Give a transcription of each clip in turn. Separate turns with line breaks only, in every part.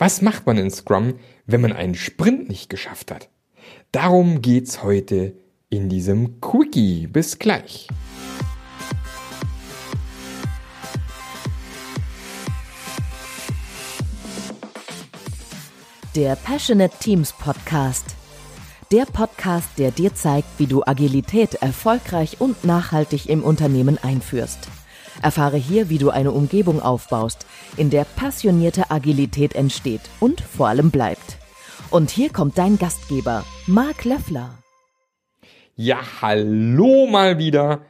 Was macht man in Scrum, wenn man einen Sprint nicht geschafft hat? Darum geht's heute in diesem Quickie. Bis gleich.
Der Passionate Teams Podcast. Der Podcast, der dir zeigt, wie du Agilität erfolgreich und nachhaltig im Unternehmen einführst. Erfahre hier, wie du eine Umgebung aufbaust, in der passionierte Agilität entsteht und vor allem bleibt. Und hier kommt dein Gastgeber, Marc Löffler.
Ja, hallo mal wieder.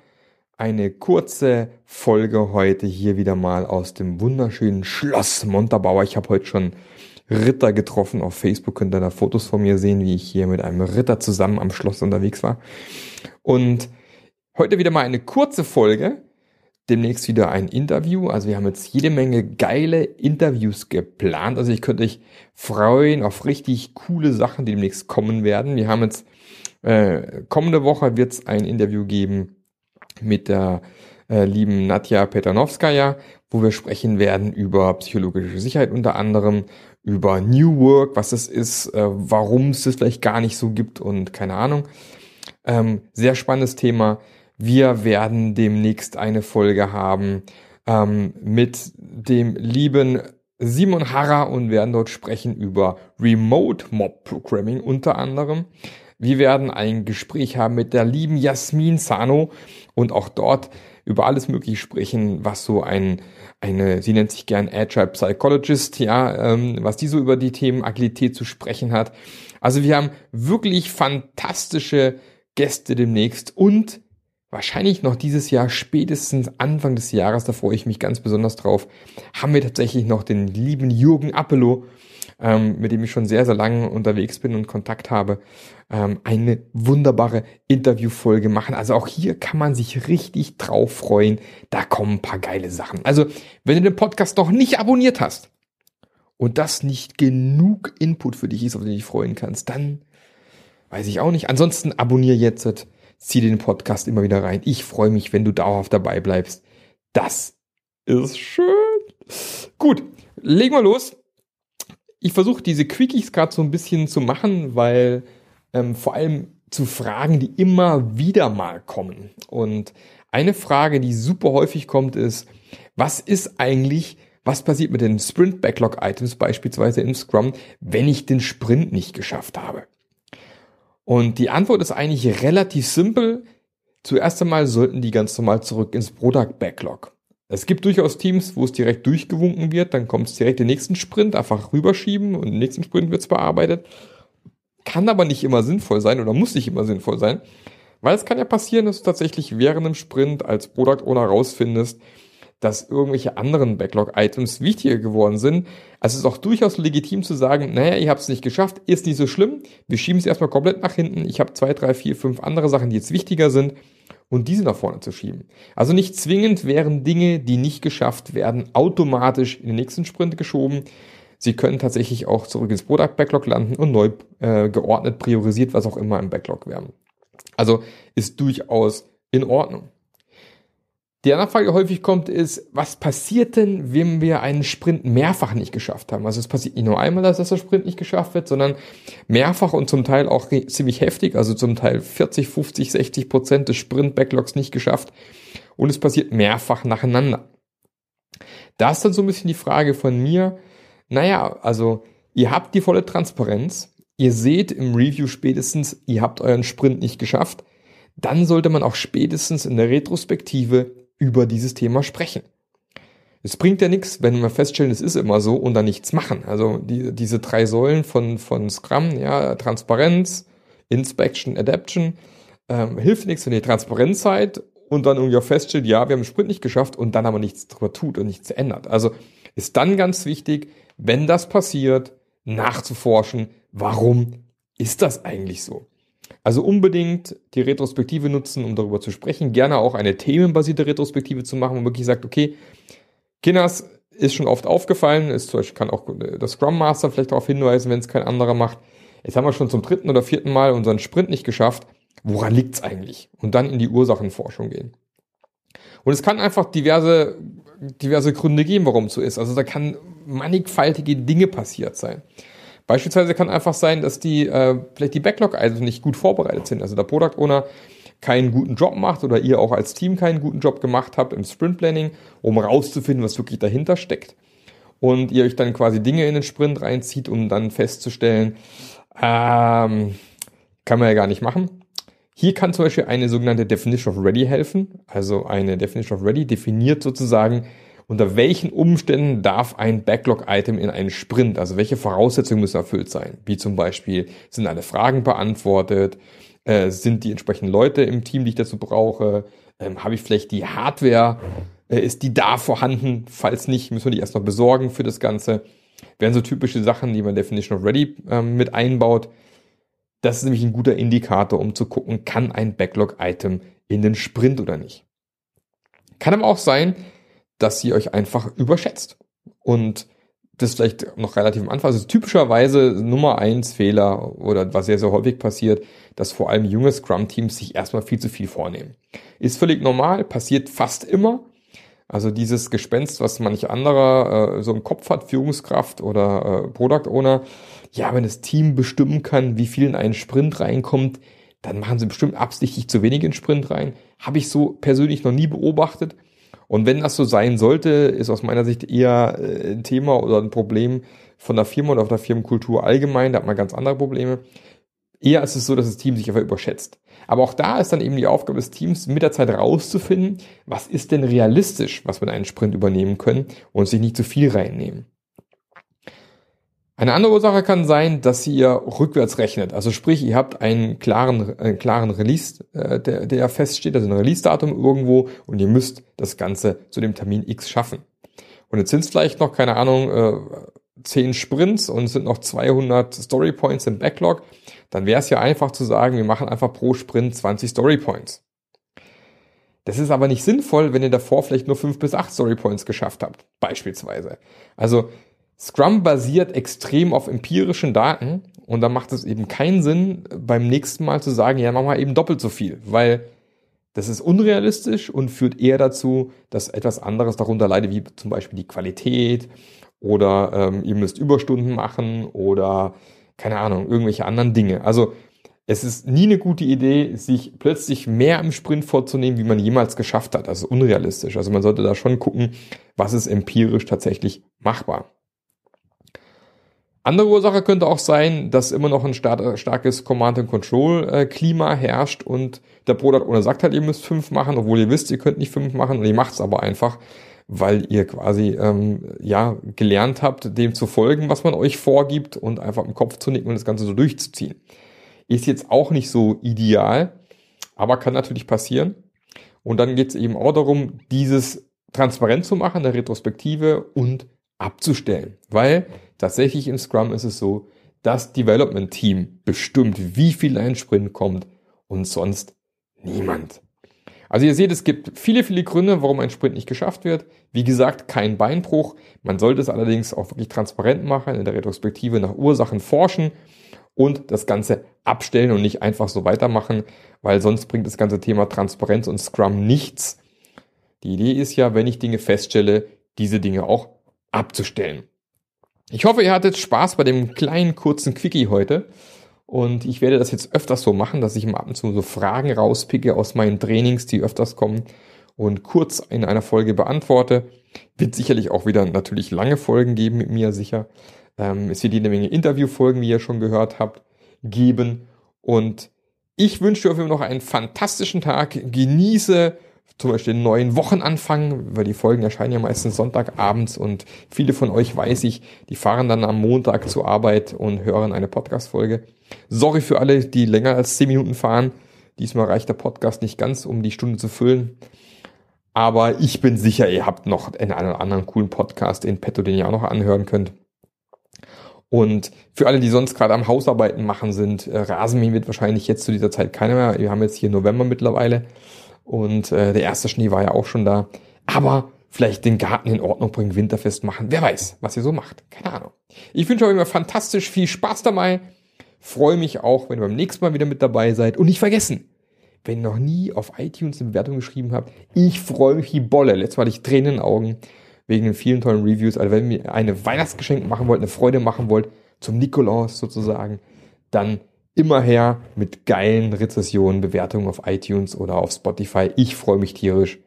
Eine kurze Folge heute hier wieder mal aus dem wunderschönen Schloss Montabaur. Ich habe heute schon Ritter getroffen. Auf Facebook könnt ihr da Fotos von mir sehen, wie ich hier mit einem Ritter zusammen am Schloss unterwegs war. Und heute wieder mal eine kurze Folge demnächst wieder ein Interview. Also wir haben jetzt jede Menge geile Interviews geplant. Also ich könnte euch freuen auf richtig coole Sachen, die demnächst kommen werden. Wir haben jetzt äh, kommende Woche wird es ein Interview geben mit der äh, lieben Nadja Petranowskaja, wo wir sprechen werden über psychologische Sicherheit unter anderem, über New Work, was es ist, äh, warum es das vielleicht gar nicht so gibt und keine Ahnung. Ähm, sehr spannendes Thema. Wir werden demnächst eine Folge haben ähm, mit dem lieben Simon Harrer und werden dort sprechen über Remote Mob Programming unter anderem. Wir werden ein Gespräch haben mit der lieben Jasmin Sano und auch dort über alles Mögliche sprechen, was so ein, eine, sie nennt sich gern Agile Psychologist, ja, ähm, was die so über die Themen Agilität zu sprechen hat. Also wir haben wirklich fantastische Gäste demnächst und wahrscheinlich noch dieses Jahr, spätestens Anfang des Jahres, da freue ich mich ganz besonders drauf, haben wir tatsächlich noch den lieben Jürgen Appelow, ähm, mit dem ich schon sehr, sehr lange unterwegs bin und Kontakt habe, ähm, eine wunderbare Interviewfolge machen. Also auch hier kann man sich richtig drauf freuen. Da kommen ein paar geile Sachen. Also, wenn du den Podcast noch nicht abonniert hast und das nicht genug Input für dich ist, auf den du dich freuen kannst, dann weiß ich auch nicht. Ansonsten abonniere jetzt zieh den Podcast immer wieder rein. Ich freue mich, wenn du dauerhaft dabei bleibst. Das ist schön. Gut, legen wir los. Ich versuche diese Quickies gerade so ein bisschen zu machen, weil ähm, vor allem zu Fragen, die immer wieder mal kommen. Und eine Frage, die super häufig kommt, ist, was ist eigentlich, was passiert mit den Sprint Backlog Items beispielsweise im Scrum, wenn ich den Sprint nicht geschafft habe? Und die Antwort ist eigentlich relativ simpel. Zuerst einmal sollten die ganz normal zurück ins Product Backlog. Es gibt durchaus Teams, wo es direkt durchgewunken wird, dann kommt es direkt den nächsten Sprint, einfach rüberschieben und im nächsten Sprint wird es bearbeitet. Kann aber nicht immer sinnvoll sein oder muss nicht immer sinnvoll sein, weil es kann ja passieren, dass du tatsächlich während dem Sprint als Product Owner rausfindest, dass irgendwelche anderen Backlog-Items wichtiger geworden sind. Also es ist auch durchaus legitim zu sagen, naja, ihr habt es nicht geschafft, ist nicht so schlimm, wir schieben es erstmal komplett nach hinten, ich habe zwei, drei, vier, fünf andere Sachen, die jetzt wichtiger sind und diese nach vorne zu schieben. Also nicht zwingend wären Dinge, die nicht geschafft werden, automatisch in den nächsten Sprint geschoben. Sie können tatsächlich auch zurück ins Product Backlog landen und neu äh, geordnet, priorisiert, was auch immer im Backlog werden. Also ist durchaus in Ordnung. Die andere Frage, die häufig kommt, ist, was passiert denn, wenn wir einen Sprint mehrfach nicht geschafft haben? Also es passiert nicht nur einmal, dass der Sprint nicht geschafft wird, sondern mehrfach und zum Teil auch ziemlich heftig, also zum Teil 40, 50, 60 Prozent des Sprint-Backlogs nicht geschafft. Und es passiert mehrfach nacheinander. Da ist dann so ein bisschen die Frage von mir, naja, also ihr habt die volle Transparenz, ihr seht im Review spätestens, ihr habt euren Sprint nicht geschafft, dann sollte man auch spätestens in der Retrospektive über dieses Thema sprechen. Es bringt ja nichts, wenn wir feststellen, es ist immer so und dann nichts machen. Also die, diese drei Säulen von, von Scrum, ja, Transparenz, Inspection, Adaption, ähm, hilft nichts, wenn ihr Transparenz seid und dann irgendwie auch feststellt, ja, wir haben den Sprint nicht geschafft und dann aber nichts drüber tut und nichts ändert. Also ist dann ganz wichtig, wenn das passiert, nachzuforschen, warum ist das eigentlich so? Also unbedingt die Retrospektive nutzen, um darüber zu sprechen. Gerne auch eine themenbasierte Retrospektive zu machen, wo man wirklich sagt, okay, Kinders ist schon oft aufgefallen, ist zum Beispiel kann auch der Scrum Master vielleicht darauf hinweisen, wenn es kein anderer macht. Jetzt haben wir schon zum dritten oder vierten Mal unseren Sprint nicht geschafft. Woran liegt's eigentlich? Und dann in die Ursachenforschung gehen. Und es kann einfach diverse, diverse Gründe geben, warum es so ist. Also da kann mannigfaltige Dinge passiert sein. Beispielsweise kann einfach sein, dass die äh, vielleicht die Backlog-Items nicht gut vorbereitet sind. Also der Product Owner keinen guten Job macht oder ihr auch als Team keinen guten Job gemacht habt im Sprint Planning, um rauszufinden, was wirklich dahinter steckt. Und ihr euch dann quasi Dinge in den Sprint reinzieht, um dann festzustellen, ähm, kann man ja gar nicht machen. Hier kann zum Beispiel eine sogenannte Definition of Ready helfen. Also eine Definition of Ready definiert sozusagen, unter welchen Umständen darf ein Backlog-Item in einen Sprint, also welche Voraussetzungen müssen erfüllt sein. Wie zum Beispiel, sind alle Fragen beantwortet, äh, sind die entsprechenden Leute im Team, die ich dazu brauche, ähm, habe ich vielleicht die Hardware, äh, ist die da vorhanden, falls nicht, müssen wir die erst noch besorgen für das Ganze. Wären so typische Sachen, die man Definition of Ready ähm, mit einbaut. Das ist nämlich ein guter Indikator, um zu gucken, kann ein Backlog-Item in den Sprint oder nicht. Kann aber auch sein, dass sie euch einfach überschätzt. Und das vielleicht noch relativ am Anfang. Also typischerweise Nummer eins Fehler oder was sehr, sehr häufig passiert, dass vor allem junge Scrum-Teams sich erstmal viel zu viel vornehmen. Ist völlig normal, passiert fast immer. Also dieses Gespenst, was manch anderer äh, so im Kopf hat, Führungskraft oder äh, Product Owner, ja, wenn das Team bestimmen kann, wie viel in einen Sprint reinkommt, dann machen sie bestimmt absichtlich zu wenig in Sprint rein. Habe ich so persönlich noch nie beobachtet. Und wenn das so sein sollte, ist aus meiner Sicht eher äh, ein Thema oder ein Problem von der Firma oder auf der Firmenkultur allgemein. Da hat man ganz andere Probleme. Eher ist es so, dass das Team sich einfach überschätzt. Aber auch da ist dann eben die Aufgabe des Teams, mit der Zeit rauszufinden, was ist denn realistisch, was wir in einen Sprint übernehmen können und sich nicht zu viel reinnehmen. Eine andere Ursache kann sein, dass ihr rückwärts rechnet. Also sprich, ihr habt einen klaren, einen klaren Release, äh, der, der feststeht, also ein Release-Datum irgendwo und ihr müsst das Ganze zu dem Termin X schaffen. Und jetzt sind es vielleicht noch, keine Ahnung, äh, 10 Sprints und es sind noch 200 Story Points im Backlog. Dann wäre es ja einfach zu sagen, wir machen einfach pro Sprint 20 Story Points. Das ist aber nicht sinnvoll, wenn ihr davor vielleicht nur 5 bis 8 Story Points geschafft habt, beispielsweise. Also Scrum basiert extrem auf empirischen Daten und da macht es eben keinen Sinn, beim nächsten Mal zu sagen, ja, mach mal eben doppelt so viel, weil das ist unrealistisch und führt eher dazu, dass etwas anderes darunter leidet, wie zum Beispiel die Qualität oder ähm, ihr müsst Überstunden machen oder keine Ahnung, irgendwelche anderen Dinge. Also es ist nie eine gute Idee, sich plötzlich mehr im Sprint vorzunehmen, wie man jemals geschafft hat. Also unrealistisch. Also man sollte da schon gucken, was ist empirisch tatsächlich machbar. Andere Ursache könnte auch sein, dass immer noch ein starkes Command-and-Control-Klima herrscht und der Product Owner sagt halt, ihr müsst fünf machen, obwohl ihr wisst, ihr könnt nicht fünf machen und ihr macht es aber einfach, weil ihr quasi ähm, ja gelernt habt, dem zu folgen, was man euch vorgibt und einfach im Kopf zu nicken und das Ganze so durchzuziehen. Ist jetzt auch nicht so ideal, aber kann natürlich passieren. Und dann geht es eben auch darum, dieses transparent zu machen, der Retrospektive und abzustellen. Weil tatsächlich im Scrum ist es so, das Development Team bestimmt, wie viel ein Sprint kommt und sonst niemand. Also ihr seht, es gibt viele, viele Gründe, warum ein Sprint nicht geschafft wird. Wie gesagt, kein Beinbruch. Man sollte es allerdings auch wirklich transparent machen, in der Retrospektive nach Ursachen forschen und das Ganze abstellen und nicht einfach so weitermachen, weil sonst bringt das ganze Thema Transparenz und Scrum nichts. Die Idee ist ja, wenn ich Dinge feststelle, diese Dinge auch abzustellen. Ich hoffe, ihr hattet Spaß bei dem kleinen kurzen Quickie heute. Und ich werde das jetzt öfters so machen, dass ich im ab und zu so Fragen rauspicke aus meinen Trainings, die öfters kommen und kurz in einer Folge beantworte. Wird sicherlich auch wieder natürlich lange Folgen geben mit mir, sicher. Ähm, es wird jede Menge Interviewfolgen, wie ihr schon gehört habt, geben. Und ich wünsche euch noch einen fantastischen Tag. Genieße zum Beispiel neuen Wochenanfang, weil die Folgen erscheinen ja meistens Sonntagabends und viele von euch weiß ich, die fahren dann am Montag zur Arbeit und hören eine Podcast-Folge. Sorry für alle, die länger als 10 Minuten fahren. Diesmal reicht der Podcast nicht ganz, um die Stunde zu füllen. Aber ich bin sicher, ihr habt noch einen oder anderen coolen Podcast in petto, den ihr auch noch anhören könnt. Und für alle, die sonst gerade am Hausarbeiten machen sind, äh, Rasenmähen wird wahrscheinlich jetzt zu dieser Zeit keiner mehr. Wir haben jetzt hier November mittlerweile. Und äh, der erste Schnee war ja auch schon da. Aber vielleicht den Garten in Ordnung bringen, Winterfest machen. Wer weiß, was ihr so macht. Keine Ahnung. Ich wünsche euch immer fantastisch viel Spaß dabei. Freue mich auch, wenn ihr beim nächsten Mal wieder mit dabei seid. Und nicht vergessen, wenn ihr noch nie auf iTunes eine Bewertung geschrieben habt, ich freue mich wie Bolle. Letztes Mal hatte ich Tränen in den Augen. wegen den vielen tollen Reviews. Also wenn ihr eine Weihnachtsgeschenk machen wollt, eine Freude machen wollt, zum Nikolaus sozusagen, dann immer her mit geilen Rezessionen, Bewertungen auf iTunes oder auf Spotify. Ich freue mich tierisch.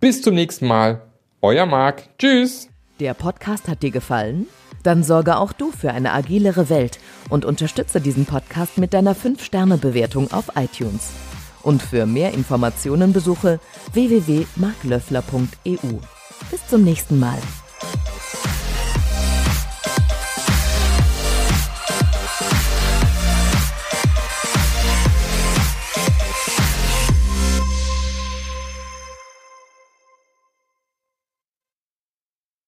Bis zum nächsten Mal. Euer Marc. Tschüss.
Der Podcast hat dir gefallen? Dann sorge auch du für eine agilere Welt und unterstütze diesen Podcast mit deiner 5-Sterne-Bewertung auf iTunes. Und für mehr Informationen besuche www.marklöffler.eu. Bis zum nächsten Mal.